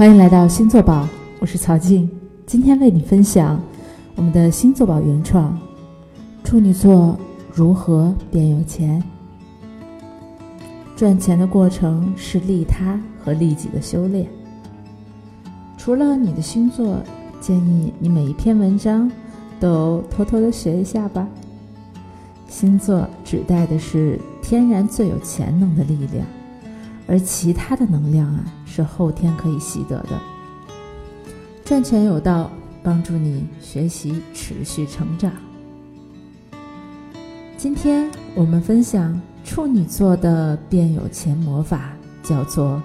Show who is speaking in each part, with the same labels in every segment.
Speaker 1: 欢迎来到星座宝，我是曹静，今天为你分享我们的星座宝原创处女座如何变有钱。赚钱的过程是利他和利己的修炼。除了你的星座，建议你每一篇文章都偷偷的学一下吧。星座指代的是天然最有潜能的力量。而其他的能量啊，是后天可以习得的。赚钱有道，帮助你学习持续成长。今天我们分享处女座的变有钱魔法，叫做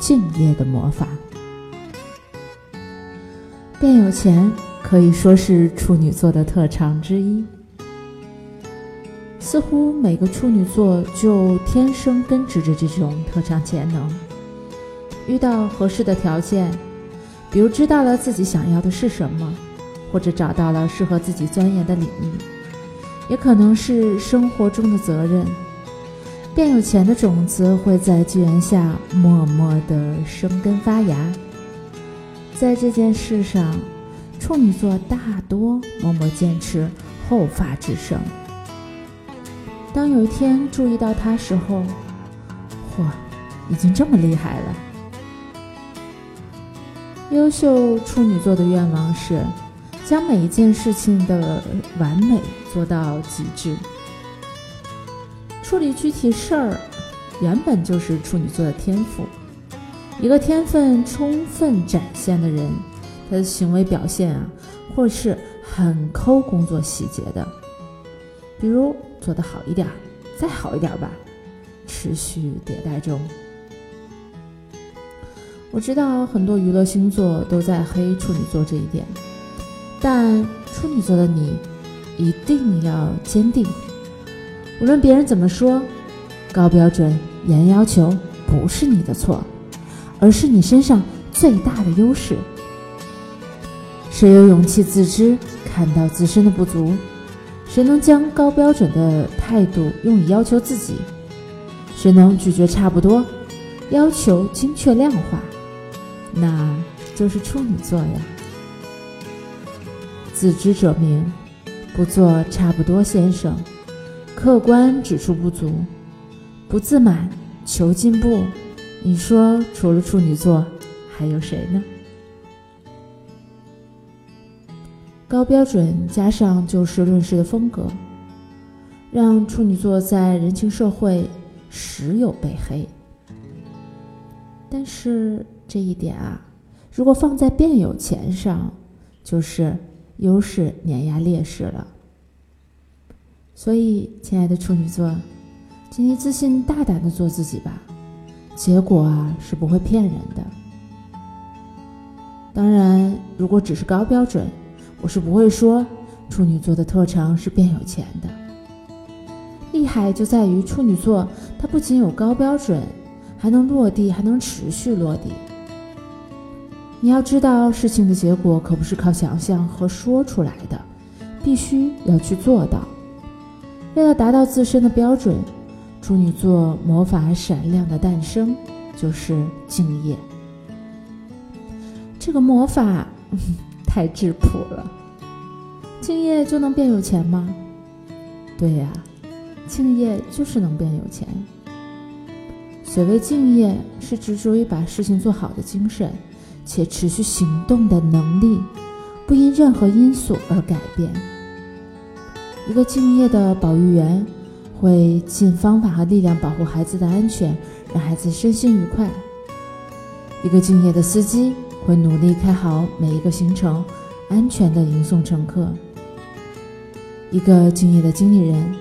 Speaker 1: 敬业的魔法。变有钱可以说是处女座的特长之一。似乎每个处女座就天生根植着这种特长潜能。遇到合适的条件，比如知道了自己想要的是什么，或者找到了适合自己钻研的领域，也可能是生活中的责任，变有钱的种子会在机缘下默默地生根发芽。在这件事上，处女座大多默默坚持，后发制胜。当有一天注意到他时候，嚯，已经这么厉害了。优秀处女座的愿望是将每一件事情的完美做到极致。处理具体事儿，原本就是处女座的天赋。一个天分充分展现的人，他的行为表现啊，或是很抠工作细节的。比如做得好一点，再好一点吧，持续迭代中。我知道很多娱乐星座都在黑处女座这一点，但处女座的你一定要坚定。无论别人怎么说，高标准、严要求不是你的错，而是你身上最大的优势。谁有勇气自知，看到自身的不足？谁能将高标准的态度用以要求自己？谁能拒绝差不多，要求精确量化？那就是处女座呀。自知者明，不做差不多先生，客观指出不足，不自满，求进步。你说，除了处女座，还有谁呢？高标准加上就事论事的风格，让处女座在人情社会时有被黑。但是这一点啊，如果放在变有钱上，就是优势碾压劣势了。所以，亲爱的处女座，请你自信大胆的做自己吧，结果啊是不会骗人的。当然，如果只是高标准。我是不会说处女座的特长是变有钱的，厉害就在于处女座，它不仅有高标准，还能落地，还能持续落地。你要知道，事情的结果可不是靠想象和说出来的，必须要去做到。为了达到自身的标准，处女座魔法闪亮的诞生就是敬业。这个魔法。太质朴了，敬业就能变有钱吗？对呀，敬业就是能变有钱。所谓敬业，是执着于把事情做好的精神，且持续行动的能力，不因任何因素而改变。一个敬业的保育员，会尽方法和力量保护孩子的安全，让孩子身心愉快。一个敬业的司机。会努力开好每一个行程，安全的迎送乘客。一个敬业的经理人，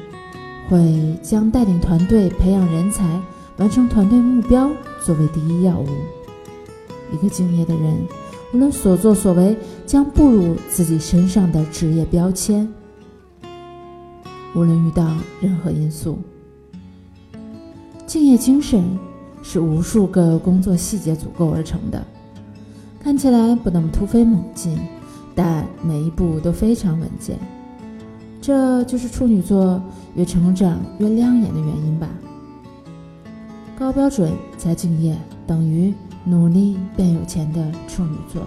Speaker 1: 会将带领团队、培养人才、完成团队目标作为第一要务。一个敬业的人，无论所作所为，将步入自己身上的职业标签。无论遇到任何因素，敬业精神是无数个工作细节组构而成的。看起来不那么突飞猛进，但每一步都非常稳健。这就是处女座越成长越亮眼的原因吧。高标准加敬业等于努力变有钱的处女座。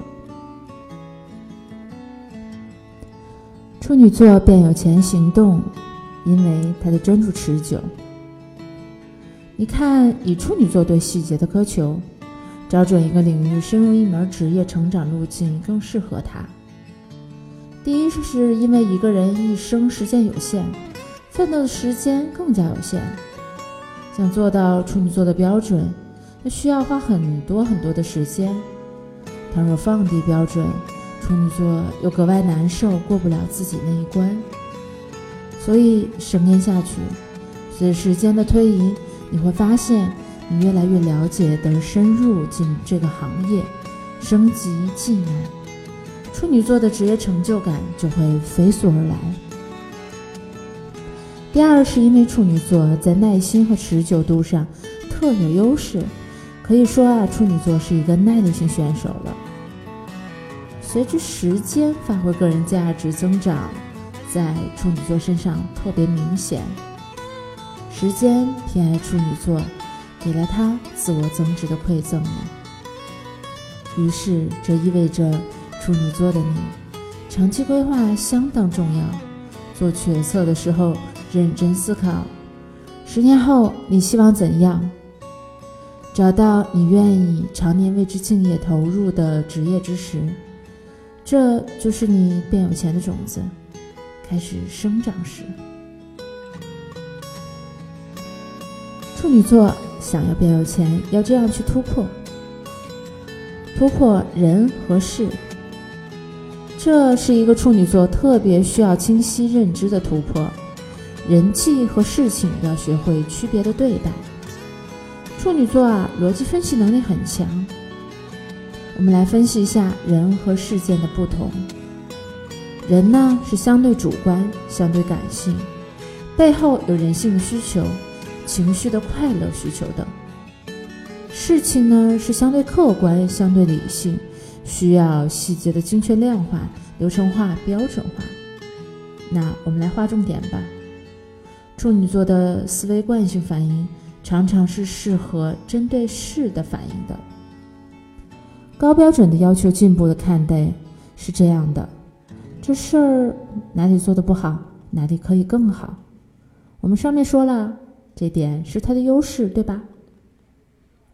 Speaker 1: 处女座变有钱行动，因为他的专注持久。你看，以处女座对细节的苛求，找准一个领域，深入一门职业，成长路径更适合他。第一，是因为一个人一生时间有限，奋斗的时间更加有限，想做到处女座的标准，那需要花很多很多的时间。倘若放低标准，处女座又格外难受，过不了自己那一关。所以，十年下去，随着时间的推移。你会发现，你越来越了解的深入进这个行业，升级技能，处女座的职业成就感就会飞速而来。第二，是因为处女座在耐心和持久度上特有优势，可以说啊，处女座是一个耐力型选手了。随着时间发挥个人价值增长，在处女座身上特别明显。时间偏爱处女座，给了他自我增值的馈赠呢。于是，这意味着处女座的你，长期规划相当重要。做决策的时候，认真思考，十年后你希望怎样？找到你愿意常年为之敬业投入的职业之时，这就是你变有钱的种子开始生长时。处女座想要变有钱，要这样去突破：突破人和事。这是一个处女座特别需要清晰认知的突破。人际和事情要学会区别的对待。处女座啊，逻辑分析能力很强。我们来分析一下人和事件的不同。人呢是相对主观、相对感性，背后有人性的需求。情绪的快乐需求等事情呢，是相对客观、相对理性，需要细节的精确量化、流程化、标准化。那我们来划重点吧。处女座的思维惯性反应常常是适合针对事的反应的。高标准的要求进步的看待是这样的：这事儿哪里做的不好，哪里可以更好。我们上面说了。这点是他的优势，对吧？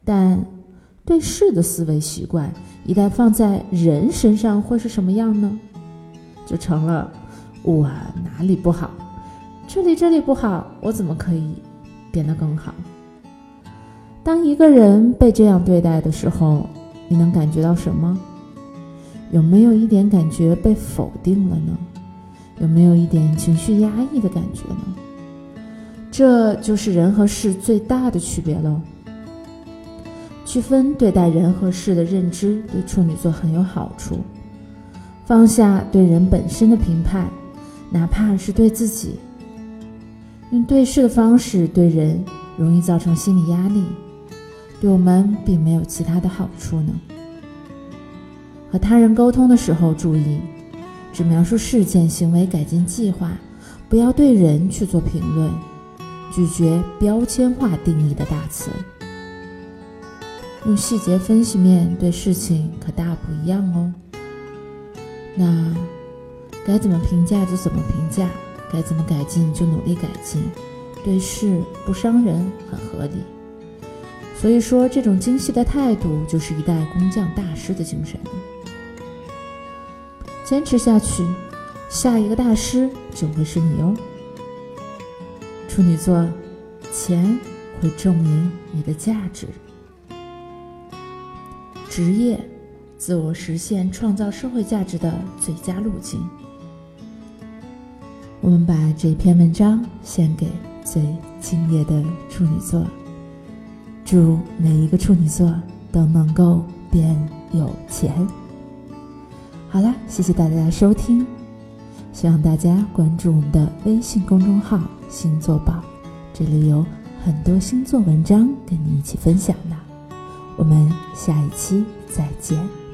Speaker 1: 但对事的思维习惯，一旦放在人身上，会是什么样呢？就成了我哪里不好，这里这里不好，我怎么可以变得更好？当一个人被这样对待的时候，你能感觉到什么？有没有一点感觉被否定了呢？有没有一点情绪压抑的感觉呢？这就是人和事最大的区别喽。区分对待人和事的认知，对处女座很有好处。放下对人本身的评判，哪怕是对自己，用对事的方式对人，容易造成心理压力，对我们并没有其他的好处呢。和他人沟通的时候，注意只描述事件、行为、改进计划，不要对人去做评论。拒绝标签化定义的大词，用细节分析面对事情可大不一样哦。那该怎么评价就怎么评价，该怎么改进就努力改进，对事不伤人很合理。所以说，这种精细的态度就是一代工匠大师的精神。坚持下去，下一个大师就会是你哦。处女座，钱会证明你的价值。职业，自我实现、创造社会价值的最佳路径。我们把这篇文章献给最敬业的处女座，祝每一个处女座都能够变有钱。好了，谢谢大家的收听，希望大家关注我们的微信公众号。星座宝，这里有很多星座文章跟你一起分享呢。我们下一期再见。